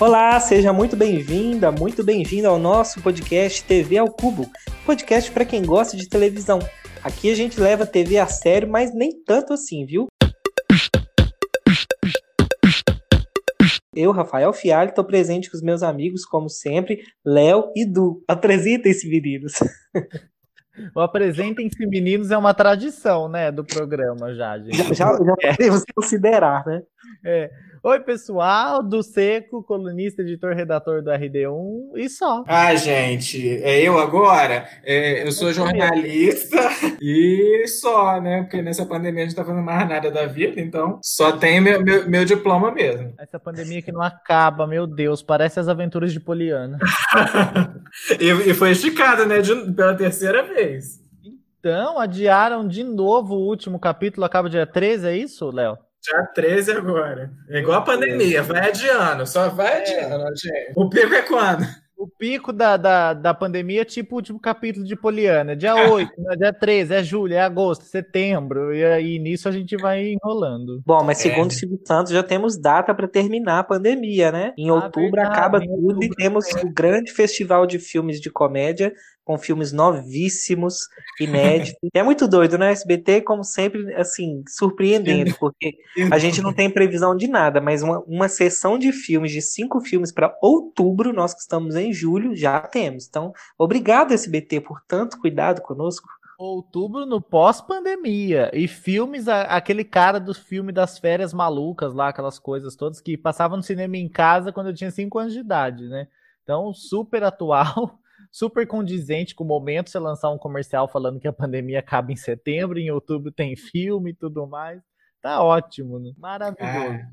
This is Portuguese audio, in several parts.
Olá, seja muito bem-vinda, muito bem-vindo ao nosso podcast TV ao Cubo, podcast para quem gosta de televisão. Aqui a gente leva a TV a sério, mas nem tanto assim, viu? Eu, Rafael Fialho, estou presente com os meus amigos, como sempre, Léo e Du. Apresentem-se, meninos. O Apresentem-se Meninos é uma tradição, né, do programa já, gente. Já, já, já É. podemos considerar, né? É. Oi, pessoal, do Seco, colunista, editor, redator do RD1 e só. Ah, gente, é eu agora? É, eu sou jornalista e só, né? Porque nessa pandemia a gente tá fazendo mais nada da vida, então só tem meu, meu, meu diploma mesmo. Essa pandemia que não acaba, meu Deus, parece as aventuras de Poliana. e, e foi esticado, né? de- pela terceira vez. Então, adiaram de novo o último capítulo, acaba dia 13, é isso, Léo? Já 13 agora. É igual a pandemia, vai adiando, só vai adiando, gente. O pico é quando? O pico da, da, da pandemia é tipo o último capítulo de Poliana. Dia 8, né? dia 13, é julho, é agosto, setembro. E aí nisso a gente vai enrolando. Bom, mas É. segundo o Silvio Santos, já temos data para terminar a pandemia, né? Em Ah, outubro verdade, acaba em tudo e outubro, temos o grande festival de filmes de comédia, com filmes novíssimos, inéditos. é muito doido, né? SBT, como sempre, assim, surpreendendo, porque a gente não tem previsão de nada, mas uma, uma sessão de filmes, de cinco filmes para outubro, nós que estamos em julho, já temos. Então, obrigado, SBT, por tanto cuidado conosco. Outubro no pós-pandemia. E filmes, aquele cara do filme das férias malucas lá, aquelas coisas todas que passavam no cinema em casa quando eu tinha 5 anos de idade, né? Então, super atual, super condizente com o momento você lançar um comercial falando que a pandemia acaba em setembro, em outubro tem filme e tudo mais. Tá ótimo, né? Maravilhoso. Ah,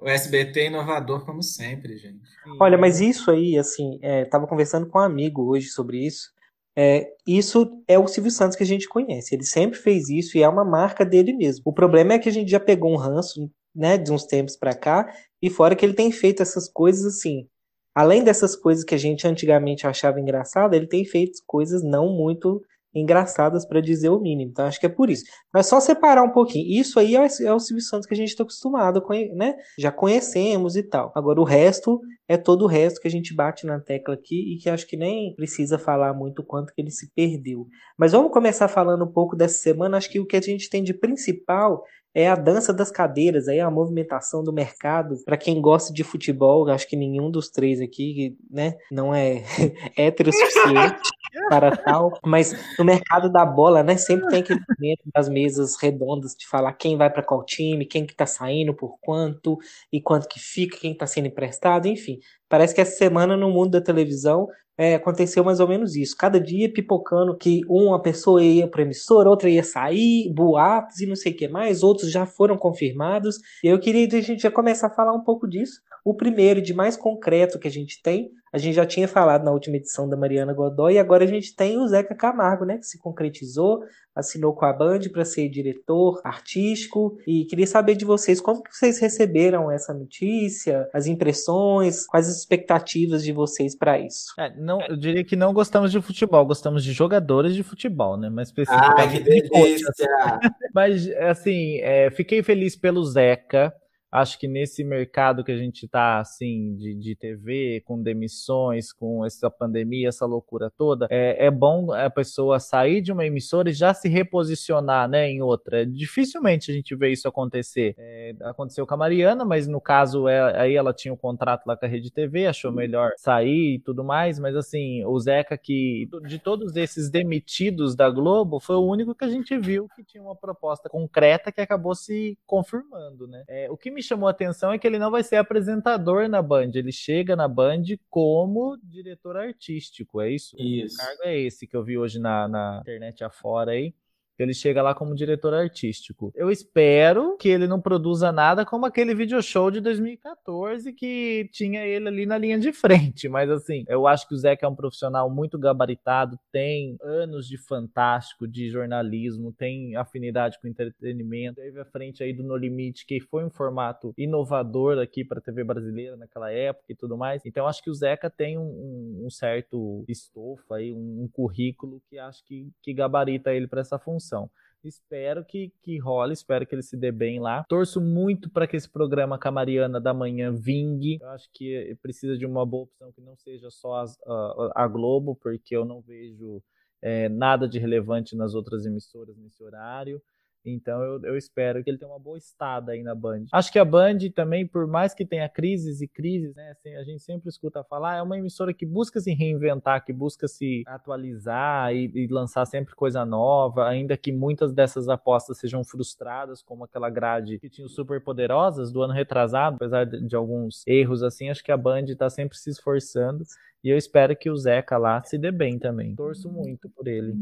o SBT é inovador, como sempre, gente. Olha, mas isso aí, assim, é, tava conversando com um amigo hoje sobre isso. É, isso é o Silvio Santos que a gente conhece. Ele sempre fez isso e é uma marca dele mesmo. O problema é que a gente já pegou um ranço, né, de uns tempos pra cá, e fora que ele tem feito essas coisas assim. Além dessas coisas que a gente antigamente achava engraçada, ele tem feito coisas não muito engraçadas pra dizer o mínimo. Então acho que é por isso. Mas só separar um pouquinho. Isso aí é é o Silvio Santos que a gente está acostumado, conhe- né? Já conhecemos e tal. Agora o resto é todo o resto que a gente bate na tecla aqui e que acho que nem precisa falar muito quanto que ele se perdeu. Mas vamos começar falando um pouco dessa semana. Acho que o que a gente tem de principal é a dança das cadeiras, aí a movimentação do mercado. Para quem gosta de futebol, acho que nenhum dos três aqui, né, não é hétero suficiente para tal. Mas no mercado da bola, né, sempre tem aquele momento das mesas redondas de falar quem vai para qual time, quem que tá saindo por quanto e quanto que fica, quem tá sendo emprestado, enfim. Parece que essa semana no mundo da televisão é, aconteceu mais ou menos isso. Cada dia pipocando que uma pessoa ia para emissora, outra ia sair, boatos e não sei o que mais, outros já foram confirmados. E eu queria que a gente já começar a falar um pouco disso. O primeiro, de mais concreto que a gente tem, a gente já tinha falado na última edição da Mariana Godoy, e agora a gente tem o Zeca Camargo, né, que se concretizou, assinou com a Band para ser diretor artístico. E queria saber de vocês como que vocês receberam essa notícia, as impressões, quais as expectativas de vocês para isso. É, não, eu diria que não gostamos de futebol, gostamos de jogadores de futebol, né? Mas Ai, que especificamente de coaches. delícia! Mas, assim, é, fiquei feliz pelo Zeca. Acho que nesse mercado que a gente tá, assim, de, de TV, com demissões, com essa pandemia, essa loucura toda, é, é bom a pessoa sair de uma emissora e já se reposicionar, né, em outra. Dificilmente a gente vê isso acontecer. É, aconteceu com a Mariana, mas no caso, é- aí ela tinha um contrato lá com a Rede TV, achou melhor sair e tudo mais, mas assim, o Zeca que, de todos esses demitidos da Globo, foi o único que a gente viu que tinha uma proposta concreta que acabou se confirmando, né? É, o que me chamou a atenção é que ele não vai ser apresentador na Band, ele chega na Band como diretor artístico, é isso? Isso. O cargo é esse que eu vi hoje na, na internet afora aí. Ele chega lá como diretor artístico. Eu espero que ele não produza nada como aquele video show de 2014 que tinha ele ali na linha de frente. Mas assim, eu acho que o Zeca é um profissional muito gabaritado, tem anos de fantástico, de jornalismo, tem afinidade com entretenimento. Teve à frente aí do No Limite, que foi um formato inovador aqui para a TV brasileira naquela época e tudo mais. Então acho que o Zeca tem um, um- um certo estofo aí, um, um currículo que acho que, que gabarita ele para essa função. Função. Espero que, que role, espero que ele se dê bem lá. Torço muito para que esse programa Camariana da Manhã vingue. Eu acho que precisa de uma boa opção que não seja só a, a Globo, porque eu não vejo é, nada de relevante nas outras emissoras nesse horário. Então eu, eu, espero que ele tenha uma boa estada aí na Band. Acho que a Band também, por mais que tenha crises e crises, né? Assim, a gente sempre escuta falar, é uma emissora que busca se reinventar, que busca se atualizar e, e lançar sempre coisa nova, ainda que muitas dessas apostas sejam frustradas, como aquela grade que tinha super poderosas do ano retrasado, apesar de, de alguns erros assim, acho que a Band está sempre se esforçando. E eu espero que o Zeca lá se dê bem também. Torço muito por ele.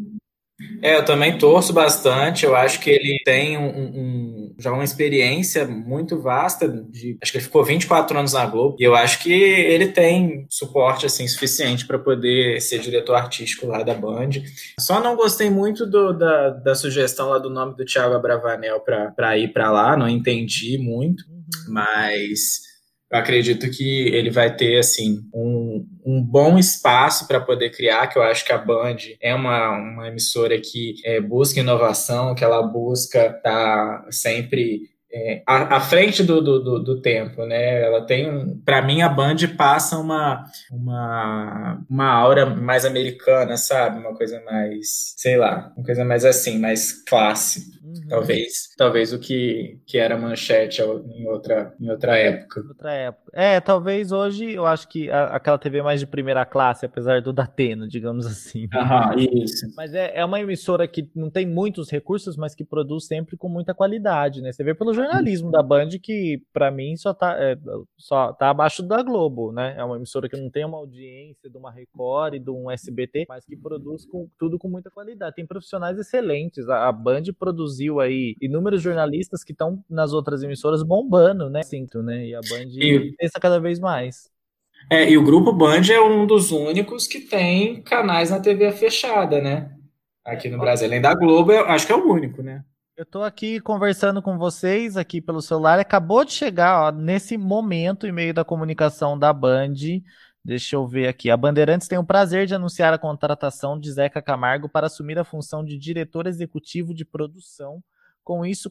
É, eu também torço bastante. Eu acho que ele tem um, um, já uma experiência muito vasta. De, acho que ele ficou 24 anos na Globo. E eu acho que ele tem suporte assim suficiente para poder ser diretor artístico lá da Band. Só não gostei muito do, da, da sugestão lá do nome do Thiago Abravanel para ir para lá. Não entendi muito. Uhum. Mas eu acredito que ele vai ter assim um, um bom espaço para poder criar, que eu acho que a Band é uma, uma emissora que é, busca inovação, que ela busca estar tá sempre é, à, à, frente do, do, do, tempo, né? Ela tem um, para mim a Band passa uma, uma uma aura mais americana, sabe? Uma coisa mais, sei lá, uma coisa mais assim, mais classe. Uhum. Talvez, talvez o que, que era manchete em outra, em outra época. Outra época. É, talvez hoje eu acho que a, aquela TV mais de primeira classe, apesar do Datena, digamos assim. Aham, isso. Mas é, é uma emissora que não tem muitos recursos, mas que produz sempre com muita qualidade, né? Você vê pelo jornalismo da Band que, para mim, só tá, é, só tá abaixo da Globo, né? É uma emissora que não tem uma audiência de uma Record e de um SBT, mas que produz com, tudo com muita qualidade. Tem profissionais excelentes. A, a Band produz produziu aí inúmeros jornalistas que estão nas outras emissoras bombando, né? Sinto, né? E a Band e... pensa cada vez mais. É, e o Grupo Band é um dos únicos que tem canais na TV fechada, né? Aqui no Brasil. Além da Globo, eu acho que é o único, né? Eu tô aqui conversando com vocês aqui pelo celular. Acabou de chegar, ó, nesse momento e meio da comunicação da Band. Deixa eu ver aqui. A Bandeirantes tem o prazer de anunciar a contratação de Zeca Camargo para assumir a função de diretor executivo de produção, com isso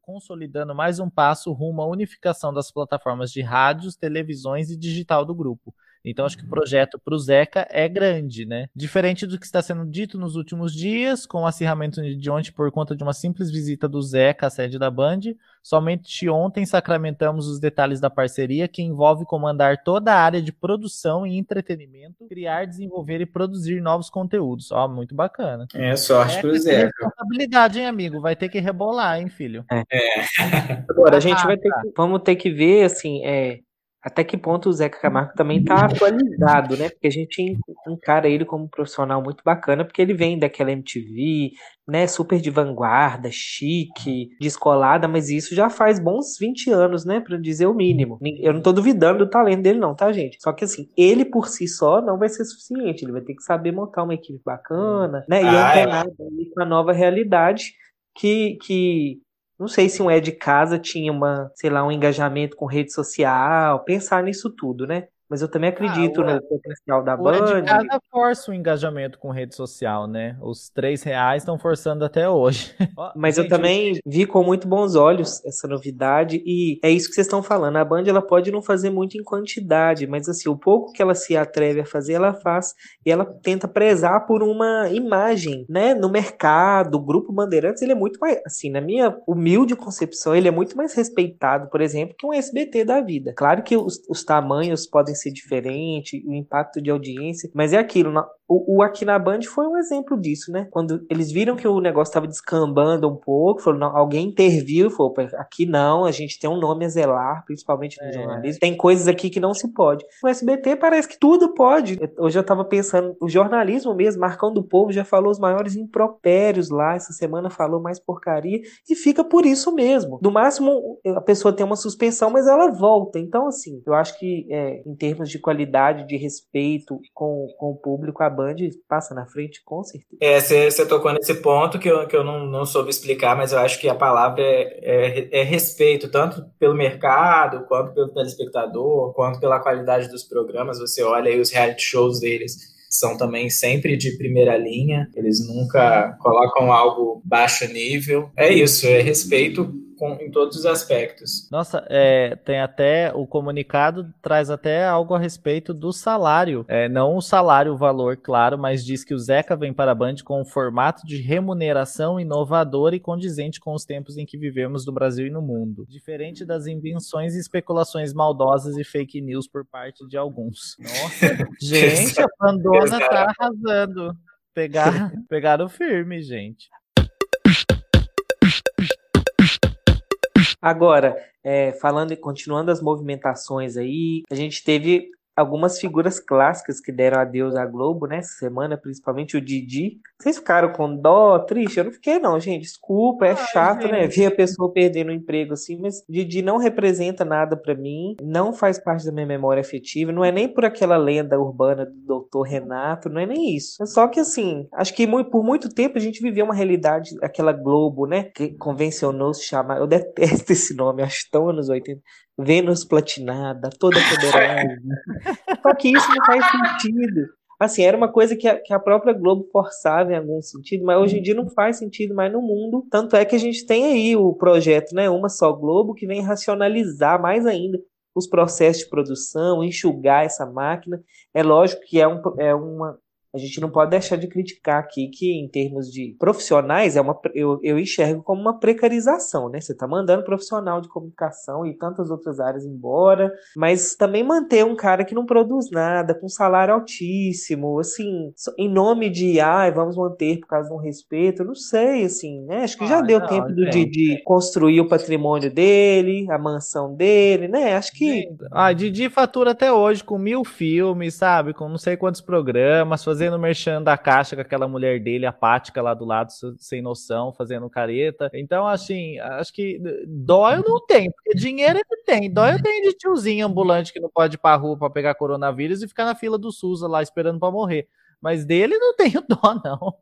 consolidando mais um passo rumo à unificação das plataformas de rádios, televisões e digital do grupo. Então acho que o projeto para o Zeca é grande, né? Diferente do que está sendo dito nos últimos dias, com o acirramento de ontem por conta de uma simples visita do Zeca à sede da Band, somente ontem sacramentamos os detalhes da parceria que envolve comandar toda a área de produção e entretenimento, criar, desenvolver e produzir novos conteúdos. Ó, muito bacana. É sorte é, para o Zeca. Responsabilidade, hein, amigo? Vai ter que rebolar, hein, filho? É. é. Agora a gente vai ter que, vamos ter que ver assim, é até que ponto o Zeca Camargo também está atualizado, né? Porque a gente encara ele como um profissional muito bacana, porque ele vem daquela MTV, né? Super de vanguarda, chique, descolada, mas isso já faz bons 20 anos, né? Para dizer o mínimo. Eu não tô duvidando do talento dele, não, tá, gente? Só que assim, ele por si só não vai ser suficiente. Ele vai ter que saber montar uma equipe bacana, né? E ah, antenar é. com a nova realidade que, que não sei se um é de casa tinha uma, sei lá, um engajamento com rede social, pensar nisso tudo, né? Mas eu também acredito ah, no potencial da Band. Cada força o engajamento com rede social, né? Os três reais estão forçando até hoje. Mas Gente, eu também vi com muito bons olhos essa novidade e é isso que vocês estão falando. A Band ela pode não fazer muito em quantidade, mas assim o pouco que ela se atreve a fazer ela faz e ela tenta prezar por uma imagem, né? No mercado, o grupo Bandeirantes ele é muito mais, assim, na minha humilde concepção ele é muito mais respeitado, por exemplo, que um SBT da vida. Claro que os, os tamanhos podem ser diferente, o impacto de audiência, mas é aquilo, o, o Aqui na Band foi um exemplo disso, né? Quando eles viram que o negócio estava descambando um pouco, falou, não, alguém interviu falou, aqui não, a gente tem um nome a zelar, principalmente no é. jornalismo, tem coisas aqui que não se pode. O SBT parece que tudo pode. Hoje eu estava pensando, o jornalismo mesmo, Marcão do Povo já falou os maiores impropérios lá, essa semana falou mais porcaria, e fica por isso mesmo. No máximo, a pessoa tem uma suspensão, mas ela volta. Então, assim, eu acho que é, em termos termos de qualidade, de respeito com, com o público, a Band passa na frente, com certeza. É, você tocou nesse ponto que eu, que eu não, não soube explicar, mas eu acho que a palavra é, é, é respeito, tanto pelo mercado, quanto pelo telespectador, quanto pela qualidade dos programas. Você olha aí os reality shows deles são também sempre de primeira linha, eles nunca colocam algo baixo nível. É isso, é respeito com, em todos os aspectos. Nossa, é, tem até o comunicado traz até algo a respeito do salário. É, não o salário, o valor, claro, mas diz que o Zeca vem para a Band com um formato de remuneração inovador e condizente com os tempos em que vivemos no Brasil e no mundo. Diferente das invenções e especulações maldosas e fake news por parte de alguns. Nossa, gente, a Pandora tá arrasando. Pegar, pegaram firme, gente. Agora, é, falando e continuando as movimentações aí, a gente teve algumas figuras clássicas que deram adeus à Globo, né? Essa semana, principalmente o Didi. Vocês ficaram com dó, triste? Eu não fiquei, não, gente. Desculpa, é Ai, chato, né? gente. né? Ver a pessoa perdendo o emprego assim, mas Didi não representa nada para mim, não faz parte da minha memória afetiva, não é nem por aquela lenda urbana do doutor Renato, não é nem isso. É só que, assim, acho que por muito tempo a gente viveu uma realidade, aquela Globo, né? Que convencionou se chamar, eu detesto esse nome, acho tão anos 80 Vênus platinada, toda poderosa. Só que isso não faz sentido. Assim, era uma coisa que a, que a própria Globo forçava em algum sentido, mas hoje em dia não faz sentido mais no mundo. Tanto é que a gente tem aí o projeto, né, Uma Só Globo, que vem racionalizar mais ainda os processos de produção, enxugar essa máquina. É lógico que é, um, é uma, a gente não pode deixar de criticar aqui que, em termos de profissionais, é uma, eu, eu enxergo como uma precarização, né? Você está mandando profissional de comunicação e tantas outras áreas embora, mas também manter um cara que não produz nada, com salário altíssimo, assim, em nome de, ai, vamos manter por causa de um respeito, não sei, assim, né? Acho que já ah, deu não, tempo do Didi construir o patrimônio dele, a mansão dele, né? Acho que. Ah, Didi fatura até hoje com mil filmes, sabe? Com não sei quantos programas, fazendo fazendo merchan da caixa com aquela mulher dele, apática lá do lado, sem noção, fazendo careta. Então, assim, acho que dó eu não tenho, porque dinheiro ele tem. Dó eu tenho de tiozinho ambulante que não pode ir pra rua pra pegar coronavírus e ficar na fila do SUS lá esperando para morrer. Mas dele não tenho dó, não.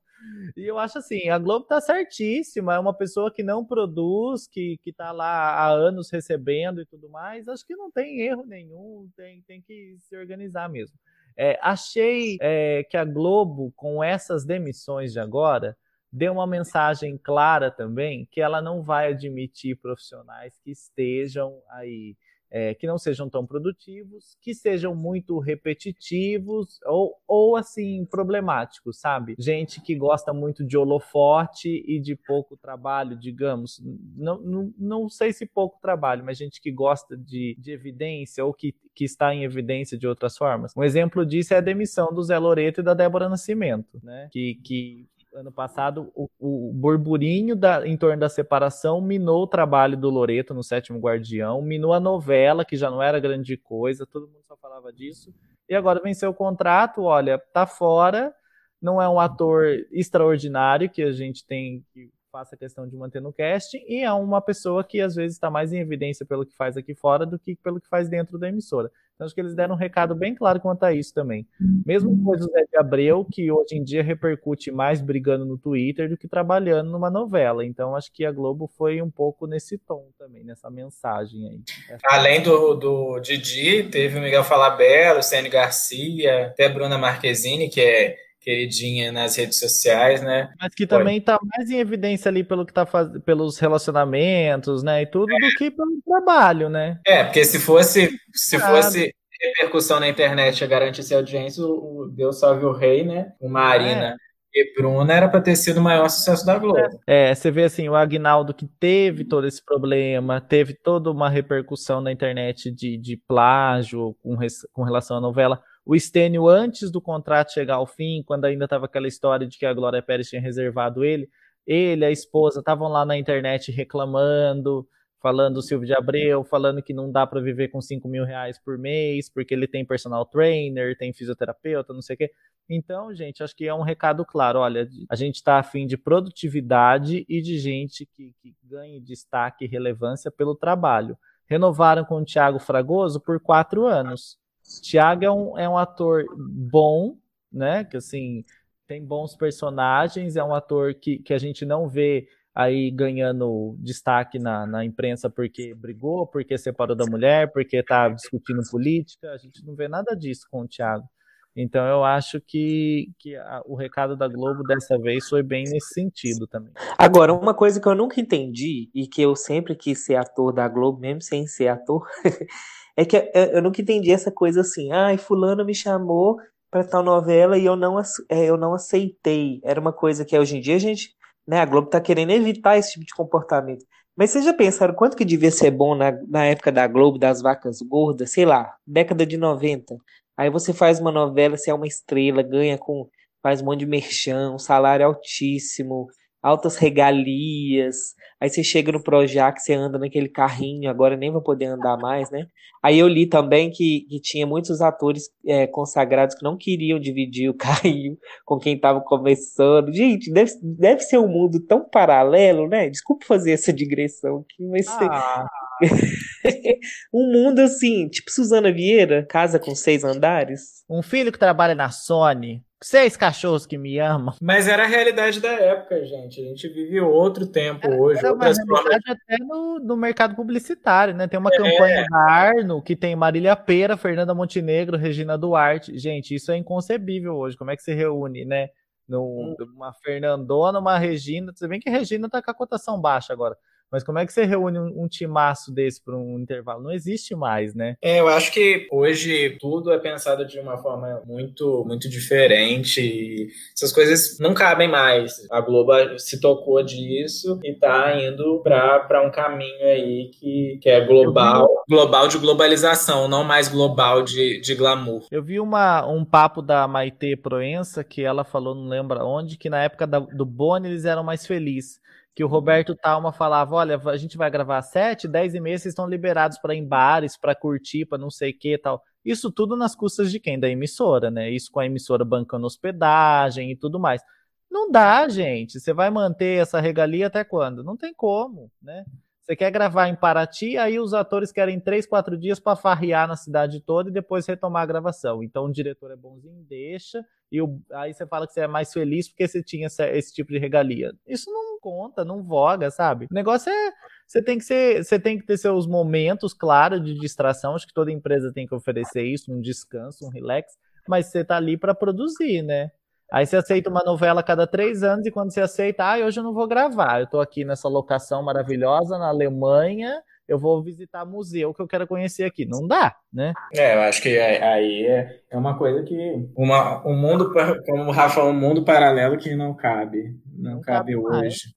E eu acho assim, a Globo tá certíssima, é uma pessoa que não produz, que, que tá lá há anos recebendo e tudo mais, acho que não tem erro nenhum, tem, tem que se organizar mesmo. É, achei é, que a Globo, com essas demissões de agora, deu uma mensagem clara também que ela não vai admitir profissionais que estejam aí é, que não sejam tão produtivos, que sejam muito repetitivos ou, ou assim problemáticos, sabe? Gente que gosta muito de holofote e de pouco trabalho, digamos. Não, não, não sei se pouco trabalho, mas gente que gosta de, de evidência ou que, que está em evidência de outras formas. Um exemplo disso é a demissão do Zé Loreto e da Débora Nascimento, né? Que, que ano passado, o, o burburinho da, em torno da separação minou o trabalho do Loreto no Sétimo Guardião, minou a novela, que já não era grande coisa, todo mundo só falava disso. E agora venceu o contrato, olha, tá fora, não é um ator extraordinário que a gente tem que faça questão de manter no casting, e é uma pessoa que às vezes está mais em evidência pelo que faz aqui fora do que pelo que faz dentro da emissora. Então, acho que eles deram um recado bem claro quanto a isso também. Mesmo coisa do Zé de Abreu, que hoje em dia repercute mais brigando no Twitter do que trabalhando numa novela. Então, acho que a Globo foi um pouco nesse tom também, nessa mensagem aí. Além do, do Didi, teve o Miguel Falabella, o Sênio Garcia, até Bruna Marquezine, que é queridinha nas redes sociais, né? Mas que também está mais em evidência ali pelo que tá faz... pelos relacionamentos, né? E tudo é. do que pelo trabalho, né? É, porque se fosse se fosse repercussão na internet a garantir audiência, o Deus salve o rei, né? O Marina. É. E Bruna era para ter sido o maior sucesso da Globo. É, você vê assim, o Agnaldo que teve todo esse problema, teve toda uma repercussão na internet de, de plágio com, res, com relação à novela o Estênio, antes do contrato chegar ao fim, quando ainda estava aquela história de que a Glória Pérez tinha reservado ele, ele, a esposa, estavam lá na internet reclamando, falando o Silvio de Abreu, falando que não dá para viver com 5 mil reais por mês, porque ele tem personal trainer, tem fisioterapeuta, não sei o quê. Então, gente, acho que é um recado claro. Olha, a gente está afim de produtividade e de gente que, que ganhe destaque e relevância pelo trabalho. Renovaram com o Thiago Fragoso por quatro anos. Tiago é um, é um ator bom, né? Que assim tem bons personagens, é um ator que, que a gente não vê aí ganhando destaque na, na imprensa porque brigou, porque separou da mulher, porque tá discutindo política, a gente não vê nada disso com o Thiago. Então eu acho que, que a, o recado da Globo dessa vez foi bem nesse sentido também. Agora, uma coisa que eu nunca entendi e que eu sempre quis ser ator da Globo, mesmo sem ser ator, é que eu nunca entendi essa coisa assim, ai, ah, fulano me chamou para tal novela e eu não, é, eu não aceitei. Era uma coisa que hoje em dia a gente, né, a Globo tá querendo evitar esse tipo de comportamento. Mas vocês já pensaram quanto que devia ser bom na, na época da Globo, das vacas gordas, sei lá, década de 90? Aí você faz uma novela, você é uma estrela, ganha com. faz um monte de merchan, um salário altíssimo, altas regalias. Aí você chega no Projac, você anda naquele carrinho, agora nem vai poder andar mais, né? Aí eu li também que, que tinha muitos atores é, consagrados que não queriam dividir o carrinho com quem estava começando. Gente, deve, deve ser um mundo tão paralelo, né? Desculpa fazer essa digressão aqui, mas ah. um mundo assim, tipo Suzana Vieira, casa com seis andares. Um filho que trabalha na Sony, Seis cachorros que me amam. Mas era a realidade da época, gente. A gente vive outro tempo era, hoje. Era uma realidade até no, no mercado publicitário, né? Tem uma é. campanha da Arno que tem Marília Pera, Fernanda Montenegro, Regina Duarte. Gente, isso é inconcebível hoje. Como é que se reúne, né? Hum. Uma Fernandona, uma Regina. Você vê que a Regina tá com a cotação baixa agora. Mas como é que você reúne um, um timaço desse para um intervalo? Não existe mais, né? É, eu acho que hoje tudo é pensado de uma forma muito, muito diferente. essas coisas não cabem mais. A Globo se tocou disso e está indo para um caminho aí que, que é global, global de globalização, não mais global de, de glamour. Eu vi uma, um papo da Maite Proença que ela falou, não lembro onde, que na época da, do Boni eles eram mais felizes que o Roberto Talma falava: olha, a gente vai gravar sete, dez e meia, vocês estão liberados para ir em bares, para curtir, para não sei o que tal. Isso tudo nas custas de quem? Da emissora, né? Isso com a emissora bancando hospedagem e tudo mais. Não dá, gente. Você vai manter essa regalia até quando? Não tem como, né? Você quer gravar em Paraty, aí os atores querem três, quatro dias para farrear na cidade toda e depois retomar a gravação. Então o diretor é bonzinho, deixa, e o, aí você fala que você é mais feliz porque você tinha esse, esse tipo de regalia. Isso não conta, não voga, sabe? O negócio é você tem que ser, você tem que ter seus momentos, claro, de distração. Acho que toda empresa tem que oferecer isso, um descanso, um relax. Mas você tá ali para produzir, né? Aí você aceita uma novela a cada três anos e quando você aceita, ah, hoje eu não vou gravar. Eu tô aqui nessa locação maravilhosa na Alemanha. Eu vou visitar museu que eu quero conhecer aqui. Não dá, né? É, eu acho que aí é, é uma coisa que. Uma, um mundo, como o Rafa, um mundo paralelo que não cabe. Não, não cabe, cabe hoje.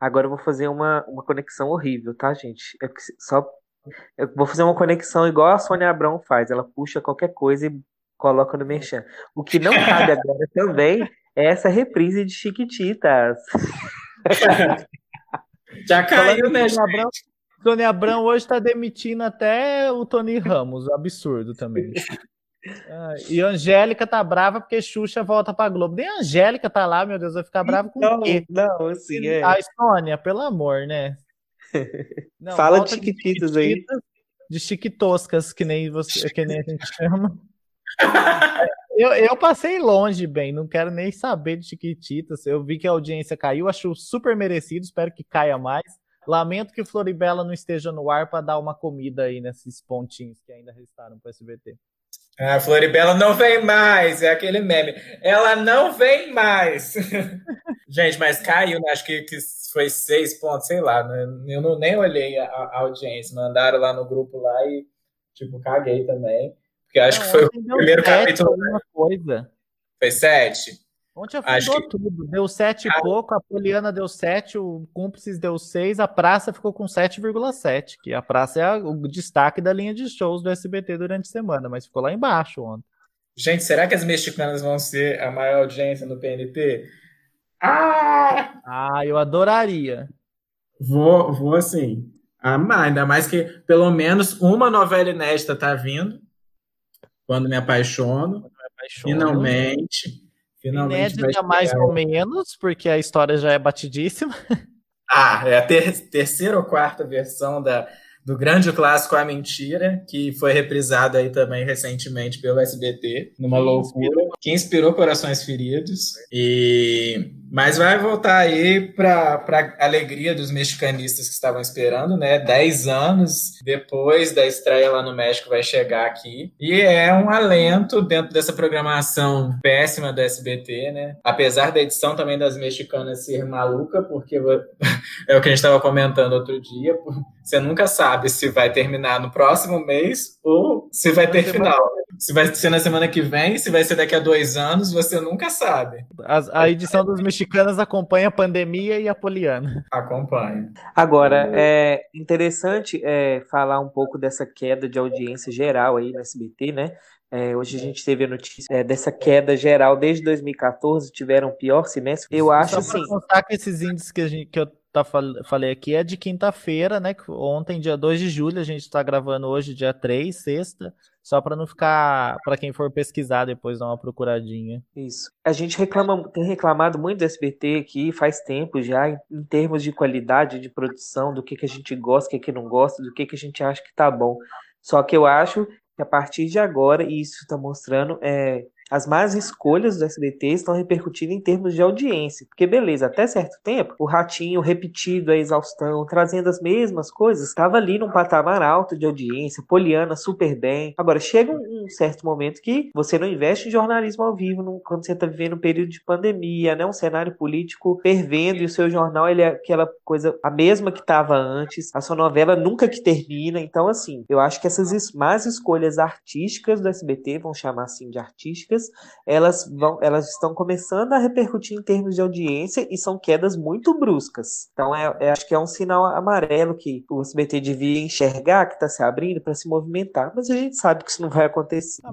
Agora eu vou fazer uma, uma conexão horrível, tá, gente? É só eu vou fazer uma conexão igual a Sônia Abrão faz. Ela puxa qualquer coisa e coloca no merchan. O que não cabe agora também é essa reprise de Chiquititas. Já caiu, né? Sônia Abrão, Sônia Abrão hoje está demitindo até o Tony Ramos. Absurdo também. Ah, e Angélica tá brava porque Xuxa volta pra Globo. Nem a Angélica tá lá, meu Deus, vai ficar brava com não, quê? Não, assim, é. A Sônia, pelo amor, né? Não, Fala de chiquititas, aí. De chiquitoscas, que nem você, que nem a gente chama. Eu, eu passei longe, bem, não quero nem saber de Chiquititas. Eu vi que a audiência caiu, acho super merecido, espero que caia mais. Lamento que Floribela não esteja no ar para dar uma comida aí nesses pontinhos que ainda restaram para o SBT. A Floribela não vem mais, é aquele meme. Ela não vem mais. Gente, mas caiu, né? Acho que, que foi seis pontos, sei lá. Né? Eu não, nem olhei a, a, audiência. Mandaram lá no grupo lá e, tipo, caguei também. Porque acho não, que foi o primeiro sete, capítulo. Alguma coisa. Foi sete? Ontem afundou que... tudo. Deu sete e ah. pouco, a Poliana deu sete, o Cúmplices deu seis, a Praça ficou com 7,7, que a Praça é a, o destaque da linha de shows do SBT durante a semana, mas ficou lá embaixo ontem. Gente, será que as mexicanas vão ser a maior audiência no PNT? Ah! Ah, eu adoraria. Vou, vou assim. Amar, ainda mais que pelo menos uma novela inédita tá vindo. Quando me apaixono. Quando me apaixono. Finalmente. Finalmente Inédita mais ou menos, porque a história já é batidíssima. Ah, é a ter terceira ou quarta versão da, do grande clássico A Mentira, que foi reprisado aí também recentemente pelo SBT, numa loucura, que inspirou Corações Feridos. E Mas vai voltar aí para alegria dos mexicanistas que estavam esperando, né? Dez anos depois da estreia lá no México vai chegar aqui. E é um alento dentro dessa programação péssima da SBT, né? Apesar da edição também das mexicanas ser maluca, porque é o que a gente estava comentando outro dia, você nunca sabe se vai terminar no próximo mês ou se vai ter final. Se vai ser na semana que vem, se vai ser daqui a dois anos, você nunca sabe. A, a edição dos mexicanos acompanha a pandemia e a poliana. Acompanha. Agora, é interessante é, falar um pouco dessa queda de audiência geral aí no SBT, né? É, hoje a gente teve a notícia é, dessa queda geral desde 2014, tiveram pior semestre. Eu acho Só assim. contar que esses índices que, a gente, que eu tá, falei aqui é de quinta-feira, né? Ontem, dia 2 de julho, a gente está gravando hoje, dia 3, sexta, só para não ficar, para quem for pesquisar depois dar uma procuradinha. Isso. A gente reclama, tem reclamado muito do SBT aqui faz tempo já, em, em termos de qualidade de produção, do que, que a gente gosta, o que, que não gosta, do que, que a gente acha que tá bom. Só que eu acho que a partir de agora, e isso está mostrando, é, as más escolhas do SBT estão repercutindo em termos de audiência. Porque, beleza, até certo tempo, o Ratinho repetido a exaustão, trazendo as mesmas coisas, estava ali num patamar alto de audiência, Poliana super bem. Agora, chega um, certo momento que você não investe em jornalismo ao vivo no, quando você está vivendo um período de pandemia, né? um cenário político fervendo, e o seu jornal ele é aquela coisa, a mesma que estava antes, a sua novela nunca que termina. Então, assim, eu acho que essas más escolhas artísticas do SBT, vão chamar assim de artísticas, elas, vão, elas estão começando a repercutir em termos de audiência e são quedas muito bruscas. Então, é, é acho que é um sinal amarelo que o SBT devia enxergar que está se abrindo para se movimentar, mas a gente sabe que isso não vai acontecer. Ah,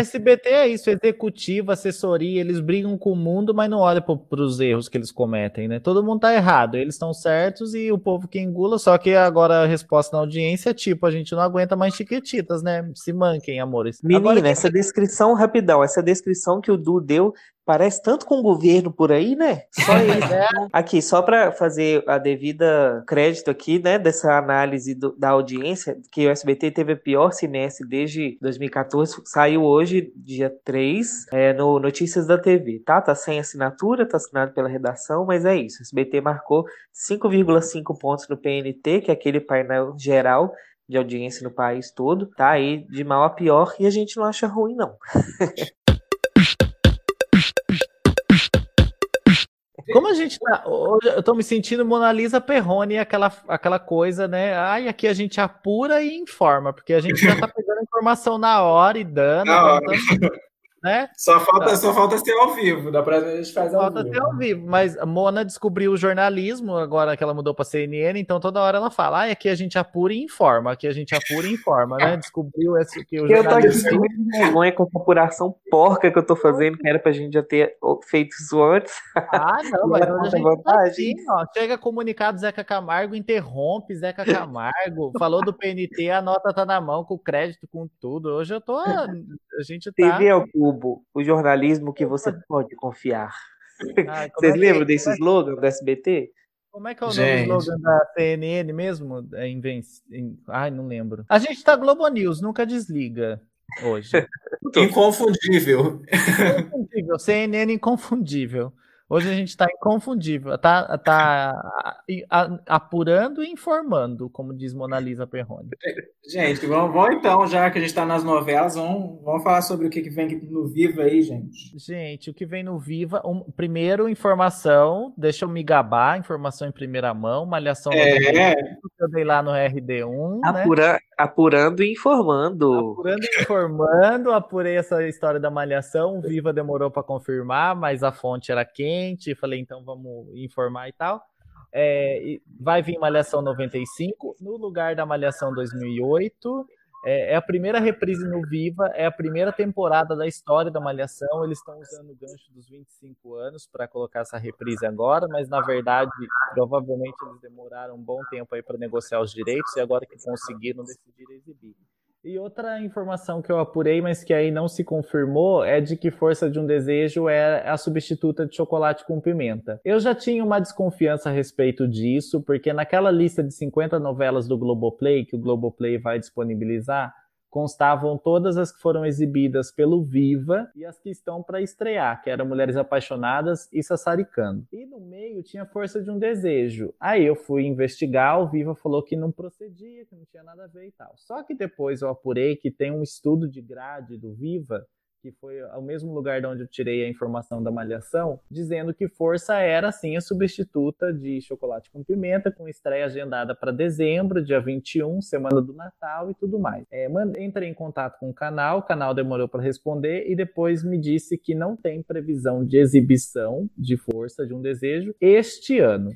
SBT é isso, executivo, assessoria, eles brigam com o mundo, mas não olham para os erros que eles cometem, né? Todo mundo tá errado, eles estão certos e o povo que engula, só que agora a resposta na audiência é tipo, a gente não aguenta mais chiquititas, né? Se manquem, amores. Menina, agora, essa descrição rapidão, essa essa descrição que o Du deu parece tanto com o governo por aí, né? Só ele. É. Aqui, só para fazer a devida crédito aqui, né, dessa análise do, da audiência, que o SBT teve a pior semestre desde 2014, saiu hoje, dia 3, é, no Notícias da TV, tá? Tá sem assinatura, tá assinado pela redação, mas é isso. O SBT marcou 5,5 pontos no PNT, que é aquele painel geral de audiência no país todo, tá aí de mal a pior e a gente não acha ruim, não. Como a gente tá. Hoje eu tô me sentindo Mona Lisa Perrone, aquela, aquela coisa, né? Ai, aqui a gente apura e informa, porque a gente já tá pegando informação na hora e dando. Na hora. Né? Só falta, tá. só falta ser ao vivo, da próxima a gente faz ao falta vivo. Falta ser ao vivo, mas a Mona descobriu o jornalismo agora que ela mudou para CNN, então toda hora ela fala, ah, aqui a gente apura e informa, aqui a gente apura e informa, né? Descobriu esse que o jornalismo... Eu tô aqui com vergonha com essa apuração porca que eu tô fazendo, que era pra gente já ter feito isso antes. Ah, não, mas a gente tá assim, ó, chega comunicado Zeca Camargo, interrompe Zeca Camargo, falou do PNT, a nota tá na mão, com crédito, com tudo. Hoje eu tô... A gente tá... TV ao cubo o jornalismo que você pode confiar. Ai, Vocês é lembram que... desse é slogan do SBT? Como é que é o gente. nome do slogan da CNN mesmo? É. Ai, não lembro. A gente tá Globo News, nunca desliga hoje. inconfundível. Inconfundível. CNN inconfundível. Hoje a gente está inconfundível, tá, tá apurando e informando, como diz Mona Lisa Perrone. Gente, vamos, vamos então, já que a gente está nas novelas, vamos, vamos falar sobre o que, que vem no Viva aí, gente. Gente, o que vem no Viva, um, primeiro, informação, deixa eu me gabar, informação em primeira mão, malhação é. que eu dei lá no RD1. Apura, né? Apurando e informando. Apurando e informando, apurei essa história da malhação, o Viva demorou para confirmar, mas a fonte era quente quente, falei, então vamos informar e tal. É, vai vir Malhação 95, no lugar da Malhação 2008. É, é, a primeira reprise no Viva, é a primeira temporada da história da Malhação. Eles estão usando o gancho dos 25 anos para colocar essa reprise agora, mas na verdade, provavelmente eles demoraram um bom tempo aí para negociar os direitos e agora que conseguiram decidir exibir. E outra informação que eu apurei, mas que aí não se confirmou, é de que Força de um Desejo é a substituta de chocolate com pimenta. Eu já tinha uma desconfiança a respeito disso, porque naquela lista de 50 novelas do Globoplay, que o Globoplay vai disponibilizar, constavam todas as que foram exibidas pelo Viva e as que estão para estrear, que eram Mulheres Apaixonadas e Sassaricando. E no meio tinha Força de um Desejo. Aí eu fui investigar, o Viva falou que não procedia, que não tinha nada a ver e tal. Só que depois eu apurei que tem um estudo de grade do Viva que foi o mesmo lugar de onde eu tirei a informação da malhação, dizendo que Força era sim a substituta de Chocolate com Pimenta, com estreia agendada para dezembro, dia 21, semana do Natal e tudo mais. É, entrei em contato com o canal, o canal demorou para responder e depois me disse que não tem previsão de exibição de Força de um Desejo este ano.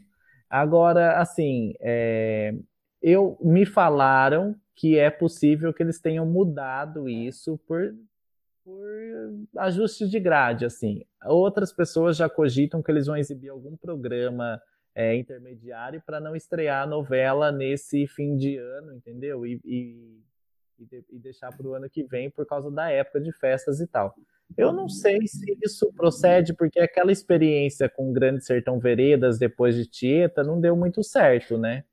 Agora, assim, é, eu me falaram que é possível que eles tenham mudado isso por por ajustes de grade, assim. Outras pessoas já cogitam que eles vão exibir algum programa é, intermediário para não estrear a novela nesse fim de ano, entendeu? E, e, e deixar para o ano que vem por causa da época de festas e tal. Eu não sei se isso procede, porque aquela experiência com Grande Sertão Veredas depois de Tieta não deu muito certo, né?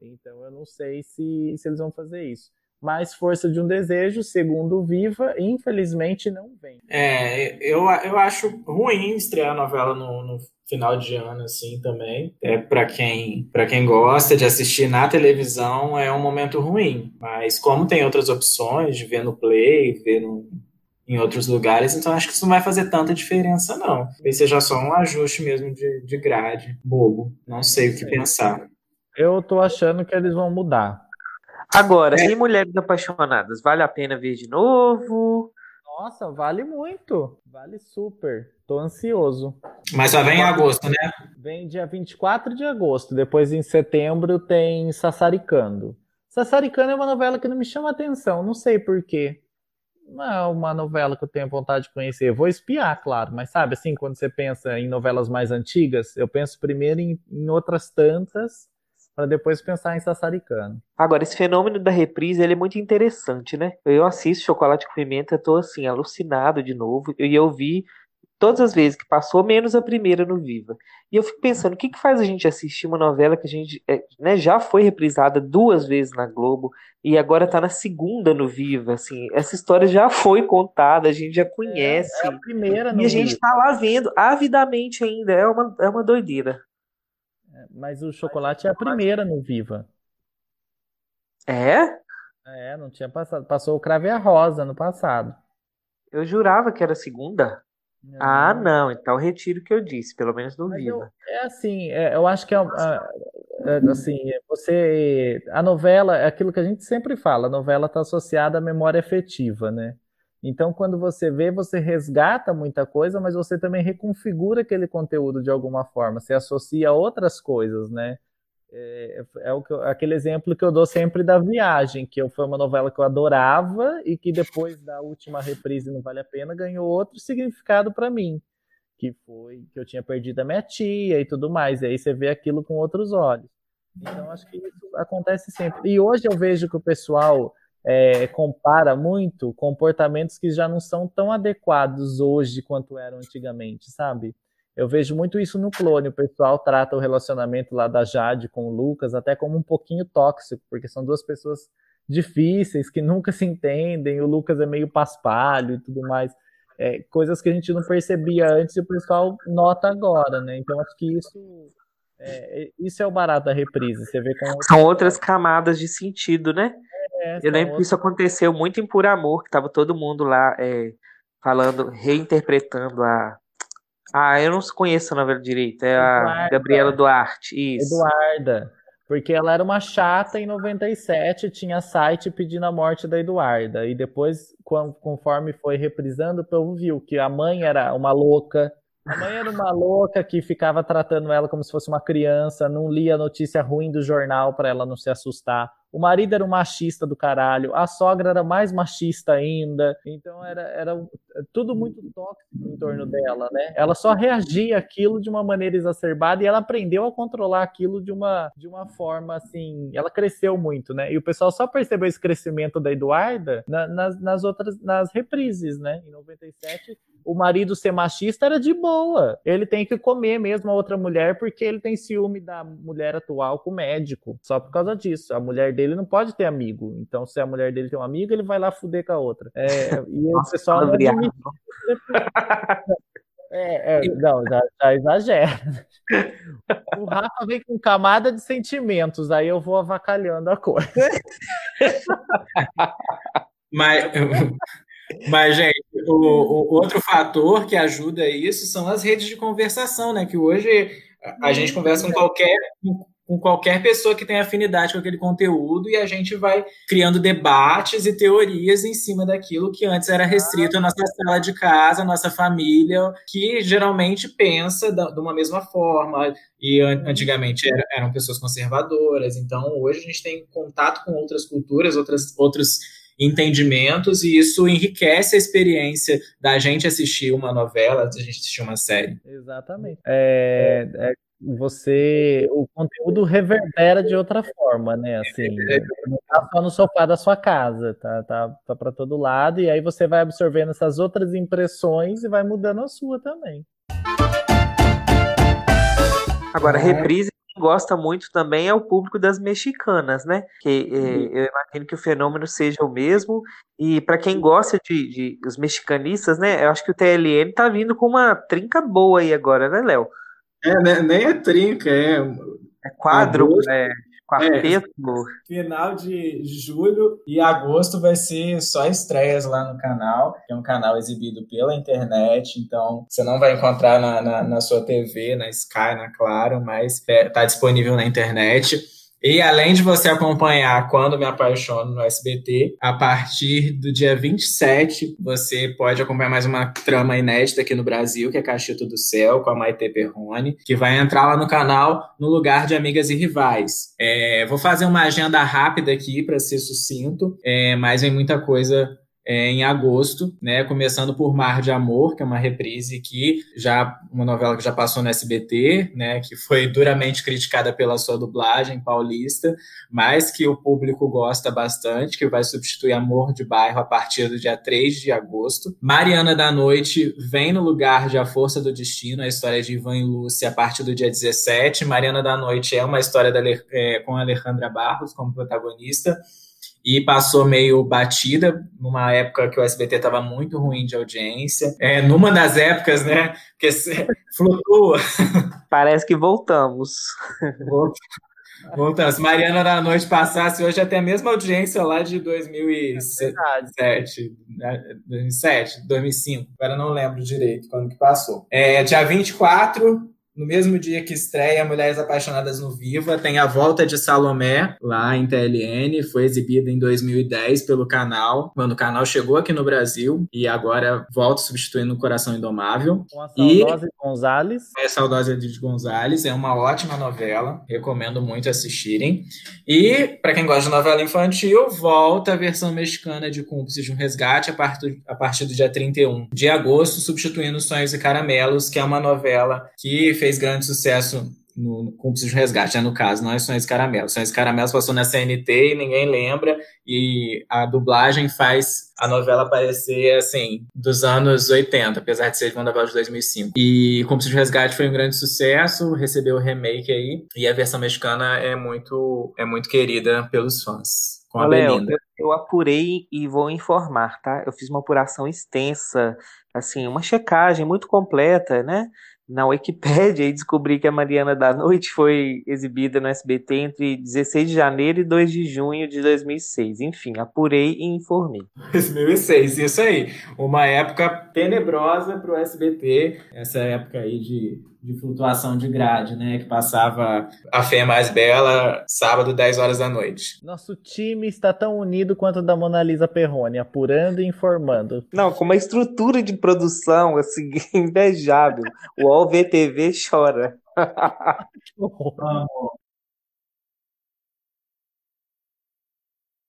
Então eu não sei se, se eles vão fazer isso mais força de um desejo, segundo Viva, infelizmente não vem. É, eu, eu acho ruim estrear a novela no, no final de ano assim também. É para quem para quem gosta de assistir na televisão é um momento ruim, mas como tem outras opções de ver no Play, ver no, em outros lugares, então acho que isso não vai fazer tanta diferença não. Talvez seja só um ajuste mesmo de, de grade, bobo. Não sei o que pensar. Eu tô achando que eles vão mudar. Agora, é. e Mulheres Apaixonadas? Vale a pena ver de novo? Nossa, vale muito. Vale super. Tô ansioso. Mas só vem em agosto, né? Vem dia 24 de agosto. Depois, em setembro, tem Sassaricando. Sassaricando é uma novela que não me chama atenção. Não sei porquê. Não é uma novela que eu tenho vontade de conhecer. vou espiar, claro. Mas sabe, assim, quando você pensa em novelas mais antigas, eu penso primeiro em, em outras tantas para depois pensar em Sassaricano. Agora, esse fenômeno da reprise ele é muito interessante, né? Eu assisto Chocolate com Pimenta, tô assim, alucinado de novo, e eu vi todas as vezes que passou, menos a primeira no Viva. E eu fico pensando, o que, que faz a gente assistir uma novela que a gente é, né, já foi reprisada duas vezes na Globo e agora tá na segunda no Viva, assim, essa história já foi contada, a gente já conhece. É, é a primeira no E a gente Viva. tá lá vendo avidamente ainda, é uma, é uma doideira. Mas o chocolate é a primeira no Viva. É? É, não tinha passado. Passou o Crave a Rosa no passado. Eu jurava que era a segunda. Não. Ah, não. Então retiro o que eu disse, pelo menos no Mas Viva. Eu, é assim, é, eu acho que é, é, assim, você. A novela é aquilo que a gente sempre fala, a novela está associada à memória efetiva, né? Então, quando você vê, você resgata muita coisa, mas você também reconfigura aquele conteúdo de alguma forma, você associa outras coisas, né? É, é o que eu, aquele exemplo que eu dou sempre da viagem, que eu, foi uma novela que eu adorava e que depois da última reprise Não Vale a Pena ganhou outro significado para mim, que foi que eu tinha perdido a minha tia e tudo mais. E aí você vê aquilo com outros olhos. Então acho que isso acontece sempre. E hoje eu vejo que o pessoal é, compara muito comportamentos que já não são tão adequados hoje quanto eram antigamente, sabe? Eu vejo muito isso no clone. O pessoal trata o relacionamento lá da Jade com o Lucas até como um pouquinho tóxico, porque são duas pessoas difíceis que nunca se entendem. O Lucas é meio paspalho e tudo mais. É, coisas que a gente não percebia antes e o pessoal nota agora, né? Então acho que isso é, isso é o barato da reprise. Você vê com são outras camadas de sentido, né? É, eu lembro que isso aconteceu muito em Por Amor, que tava todo mundo lá é, falando, reinterpretando a. Ah, eu não conheço a novela direito, é a Gabriela Duarte, isso. Eduarda, porque ela era uma chata em 97, tinha site pedindo a morte da Eduarda, e depois, conforme foi reprisando, o povo viu que a mãe era uma louca, a mãe era uma louca que ficava tratando ela como se fosse uma criança, não lia notícia ruim do jornal para ela não se assustar. O marido era um machista do caralho, a sogra era mais machista ainda. Então era, era tudo muito tóxico em torno dela, né? Ela só reagia aquilo de uma maneira exacerbada e ela aprendeu a controlar aquilo de uma, de uma forma assim. Ela cresceu muito, né? E o pessoal só percebeu esse crescimento da Eduarda na, nas, nas outras, nas reprises, né? Em 97, o marido ser machista era de boa. Ele tem que comer mesmo a outra mulher porque ele tem ciúme da mulher atual com o médico. Só por causa disso. A mulher dele não pode ter amigo. Então, se a mulher dele tem um amigo, ele vai lá fuder com a outra. É, e o pessoal não admite. É, é, não, já, já exagera. O Rafa vem com camada de sentimentos, aí eu vou avacalhando a coisa. Mas, mas gente, o, o, outro fator que ajuda isso são as redes de conversação, né? Que hoje a gente conversa com qualquer com qualquer pessoa que tenha afinidade com aquele conteúdo e a gente vai criando debates e teorias em cima daquilo que antes era restrito à nossa sala de casa, à nossa família, que geralmente pensa de uma mesma forma e antigamente eram pessoas conservadoras. Então, hoje a gente tem contato com outras culturas, outras, outros entendimentos e isso enriquece a experiência da gente assistir uma novela, da gente assistir uma série. Exatamente. É, é você o conteúdo reverbera de outra forma, né? Assim, não tá só no sofá da sua casa, tá, tá, tá para todo lado, e aí você vai absorvendo essas outras impressões e vai mudando a sua também. Agora, reprise gosta muito também é o público das mexicanas, né? Que é, eu imagino que o fenômeno seja o mesmo. E para quem gosta de, de, os mexicanistas, né? Eu acho que o TLM tá vindo com uma trinca boa aí agora, né, Léo? É, né, nem é trinca, é. É quadro, é quarteto. É, final de julho e agosto vai ser só estreias lá no canal, que é um canal exibido pela internet, então você não vai encontrar na, na, na sua TV, na Sky, na Claro, mas é, tá disponível na internet. E além de você acompanhar Quando Me Apaixono no SBT, a partir do dia 27, você pode acompanhar mais uma trama inédita aqui no Brasil, que é Cachito do Céu, com a Maite Perrone, que vai entrar lá no canal no lugar de Amigas e Rivais. É, vou fazer uma agenda rápida aqui para ser sucinto, é, mas vem muita coisa é, em agosto, né? Começando por Mar de Amor, que é uma reprise que já uma novela que já passou no SBT, né? Que foi duramente criticada pela sua dublagem paulista, mas que o público gosta bastante, que vai substituir Amor de Bairro a partir do dia 3 de agosto. Mariana da Noite vem no lugar de A Força do Destino, a história de Ivan e Lúcia a partir do dia 17. Mariana da Noite é uma história da, é, com Alejandra Barros como protagonista e passou meio batida numa época que o SBT estava muito ruim de audiência. É, numa das épocas, né? Porque flutua. Parece que voltamos. Voltamos. Mariana da Noite passasse hoje até a mesma audiência lá de 2007, é 2007, 2005. Agora não lembro direito quando que passou. É, dia 24, no mesmo dia que estreia Mulheres Apaixonadas no Viva, tem A Volta de Salomé, lá em TLN, foi exibida em 2010 pelo canal, quando o canal chegou aqui no Brasil, e agora volta substituindo o Coração Indomável. Com a saudosa e... Gonzalez. É Saudosa de Gonzalez, é uma ótima novela, recomendo muito assistirem. E, para quem gosta de novela infantil, volta a versão mexicana de Cúmplices de um Resgate a partir, a partir do dia 31 de agosto, substituindo Sonhos e Caramelos, que é uma novela que fez fez grande sucesso no, o de Resgate, né, no caso, não é Sonhos Caramelos. Sonhos Caramelos passou na CNT e ninguém lembra, e a dublagem faz a novela parecer, assim, dos anos 80, apesar de ser de uma novela de 2005. E Cúmplice de Resgate foi um grande sucesso, recebeu o remake aí, e a versão mexicana é muito, é muito querida pelos fãs. Com a Léo, eu, eu apurei e vou informar, tá? Eu fiz uma apuração extensa, assim, uma checagem muito completa, né? Na Wikipédia e descobri que a Mariana da Noite foi exibida no SBT entre 16 de janeiro e 2 de junho de 2006. Enfim, apurei e informei. 2006, isso aí. Uma época tenebrosa para o SBT, essa época aí de de flutuação de grade, né? Que passava a Fé Mais Bela sábado, 10 horas da noite. Nosso time está tão unido quanto o da Mona Lisa Perrone, apurando e informando. Não, com uma estrutura de produção, assim, invejável. O OVTV chora.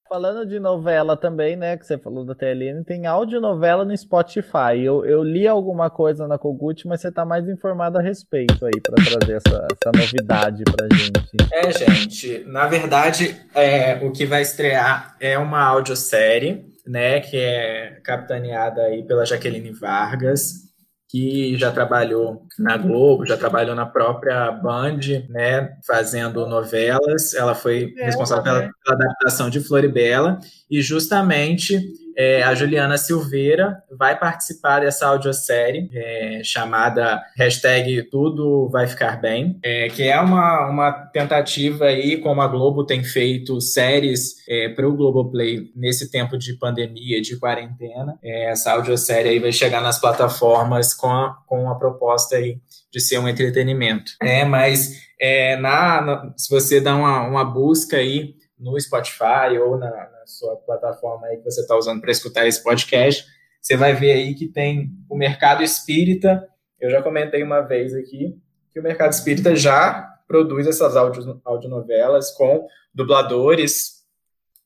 Falando de novela também, né, que você falou da TLN, tem audionovela no Spotify. Eu, eu li alguma coisa na Kogut, mas você está mais informado a respeito aí para trazer essa, essa novidade pra gente. É, gente, na verdade, é, o que vai estrear é uma audiosérie, né, que é capitaneada aí pela Jaqueline Vargas. Que já trabalhou na Globo, já trabalhou na própria Band, né, fazendo novelas. Ela foi é, responsável pela, pela adaptação de Floribela e justamente é, a Juliana Silveira vai participar dessa audiosérie é, chamada hashtag Tudo Vai Ficar Bem, é, que é uma, uma tentativa aí, como a Globo tem feito séries é, para o Globoplay nesse tempo de pandemia, de quarentena. É, essa audiosérie aí vai chegar nas plataformas com a, com a proposta aí de ser um entretenimento. É, mas é, na, na, se você dá uma, uma busca aí no Spotify ou na, na sua plataforma aí que você está usando para escutar esse podcast, você vai ver aí que tem o mercado espírita. Eu já comentei uma vez aqui que o mercado espírita já produz essas audionovelas com dubladores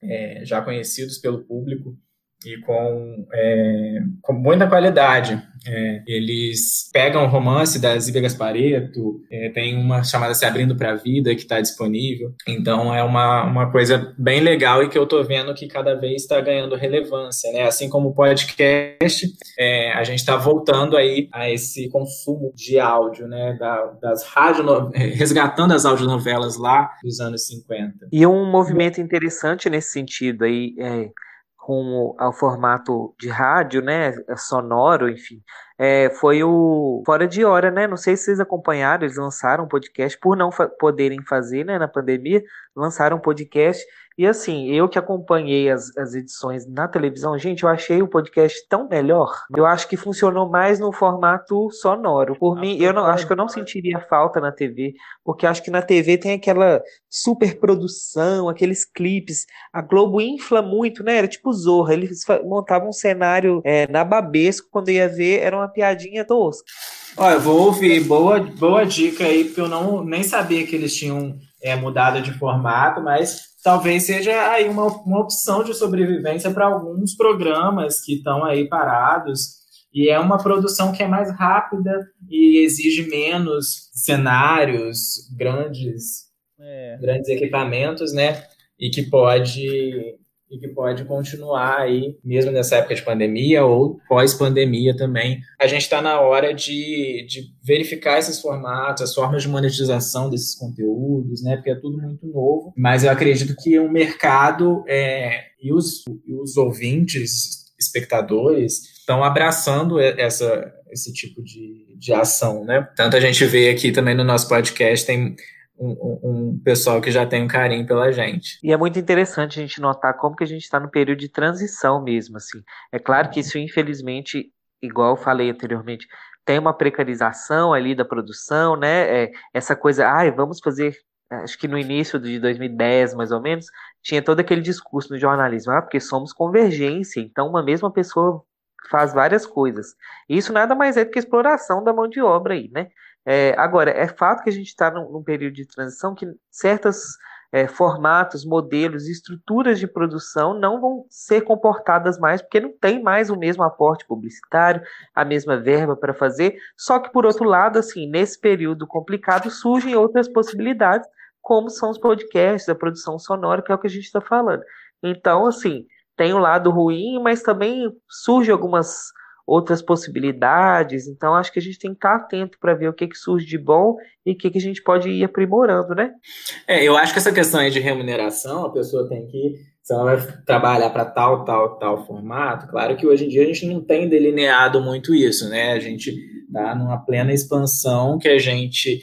é, já conhecidos pelo público e com, é, com muita qualidade. É, eles pegam o romance da Zíbia Gaspareto, é, tem uma chamada Se Abrindo para a Vida que está disponível. Então é uma, uma coisa bem legal e que eu estou vendo que cada vez está ganhando relevância. Né? Assim como o podcast, é, a gente está voltando aí a esse consumo de áudio, né? Da, das rádio, resgatando as audionovelas lá dos anos 50. E um movimento interessante nesse sentido aí é rumo ao formato de rádio, né, sonoro, enfim, é, foi o Fora de Hora, né, não sei se vocês acompanharam, eles lançaram um podcast, por não fa poderem fazer, né, na pandemia, lançaram um podcast e assim, eu que acompanhei as, as edições na televisão, gente, eu achei o podcast tão melhor. Eu acho que funcionou mais no formato sonoro. Por mim, eu não acho que eu não sentiria falta na TV, porque acho que na TV tem aquela super produção, aqueles clipes. A Globo infla muito, né? Era tipo Zorra, eles montavam um cenário é, na Babesco, quando ia ver, era uma piadinha tosca. Olha, eu vou ouvir, boa, boa dica aí, porque eu não nem sabia que eles tinham é, mudado de formato, mas talvez seja aí uma, uma opção de sobrevivência para alguns programas que estão aí parados. E é uma produção que é mais rápida e exige menos cenários, grandes, é. grandes equipamentos, né? E que pode e que pode continuar aí, mesmo nessa época de pandemia ou pós-pandemia também. A gente está na hora de, de verificar esses formatos, as formas de monetização desses conteúdos, né? Porque é tudo muito novo. Mas eu acredito que o mercado é, e, os, e os ouvintes, espectadores, estão abraçando essa, esse tipo de, de ação, né? Tanto a gente vê aqui também no nosso podcast, tem um, um, pessoal que já tem um carinho pela gente. E é muito interessante a gente notar como que a gente está no período de transição mesmo, assim. É claro que isso, infelizmente, igual eu falei anteriormente, tem uma precarização ali da produção, né? É, essa coisa, ai, vamos fazer. Acho que no início de 2010, mais ou menos, tinha todo aquele discurso no jornalismo, ah, porque somos convergência, então uma mesma pessoa faz várias coisas. Isso nada mais é do que exploração da mão de obra aí, né? É, agora, é fato que a gente está num, num, período de transição que certos é, formatos, modelos, estruturas de produção não vão ser comportadas mais, porque não tem mais o mesmo aporte publicitário, a mesma verba para fazer. Só que, por outro lado, assim, nesse período complicado, surgem outras possibilidades, como são os podcasts, a produção sonora, que é o que a gente está falando. Então, assim, tem o um lado ruim, mas também surgem algumas outras possibilidades. Então, acho que a gente tem que estar atento para ver o que, que surge de bom e o que, que a gente pode ir aprimorando, né? É, eu acho que essa questão aí de remuneração, a pessoa tem que, se ela vai trabalhar para tal, tal, tal formato, claro que hoje em dia a gente não tem delineado muito isso, né? A gente está numa plena expansão que a gente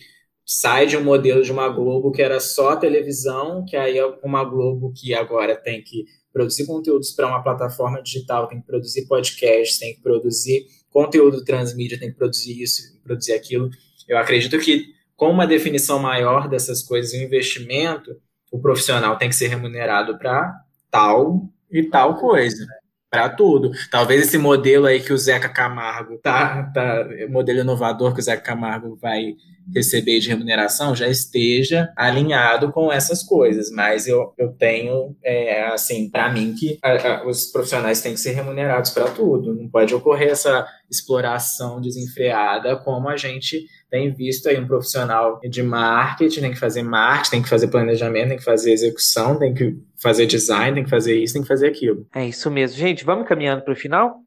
sai de um modelo de uma Globo que era só televisão, que aí é uma Globo que agora tem que produzir conteúdos para uma plataforma digital, tem que produzir podcasts, tem que produzir conteúdo transmídia, tem que produzir isso, produzir aquilo. Eu acredito que com uma definição maior dessas coisas, o investimento, o profissional tem que ser remunerado para tal e tal coisa para tudo. Talvez esse modelo aí que o Zeca Camargo tá, tá modelo inovador que o Zeca Camargo vai receber de remuneração já esteja alinhado com essas coisas, mas eu, eu tenho é, assim para mim que a, a, os profissionais têm que ser remunerados para tudo. Não pode ocorrer essa exploração desenfreada como a gente tem visto aí um profissional de marketing, tem que fazer marketing, tem que fazer planejamento, tem que fazer execução, tem que fazer design, tem que fazer isso, tem que fazer aquilo. É isso mesmo. Gente, vamos caminhando para o final?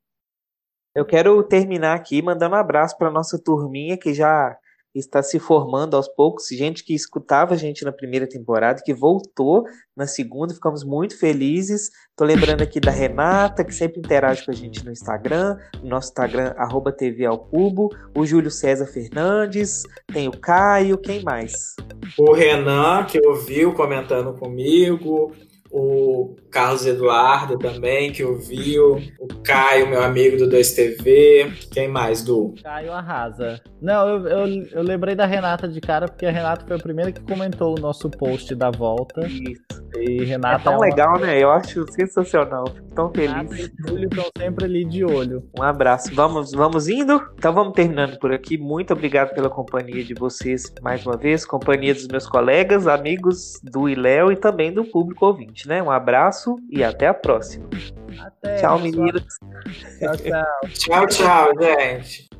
Eu quero terminar aqui mandando um abraço para nossa turminha que já está se formando aos poucos, gente que escutava a gente na primeira temporada, que voltou na segunda, ficamos muito felizes. Tô lembrando aqui da Renata, que sempre interage com a gente no Instagram, no nosso Instagram, arroba TV ao Cubo, o Júlio César Fernandes, tem o Caio, quem mais? O Renan, que ouviu comentando comigo, o Carlos Eduardo também, que ouviu, o Caio, meu amigo do 2TV, quem mais, Du? Caio arrasa. Não, eu, eu, eu, lembrei da Renata de cara, porque a Renata foi a primeira que comentou o nosso post da volta. Isso. E Renata é tão é uma... legal, né? Eu acho sensacional. Fico tão feliz. Renata e Júlio estão sempre ali de olho. Um abraço. Vamos, vamos indo? Então vamos terminando por aqui. Muito obrigado pela companhia de vocês mais uma vez, companhia dos meus colegas, amigos do Iléo e também do público ouvinte, né? Um abraço e até a próxima. Até. Tchau, meninas. Tchau, tchau. tchau, tchau, gente.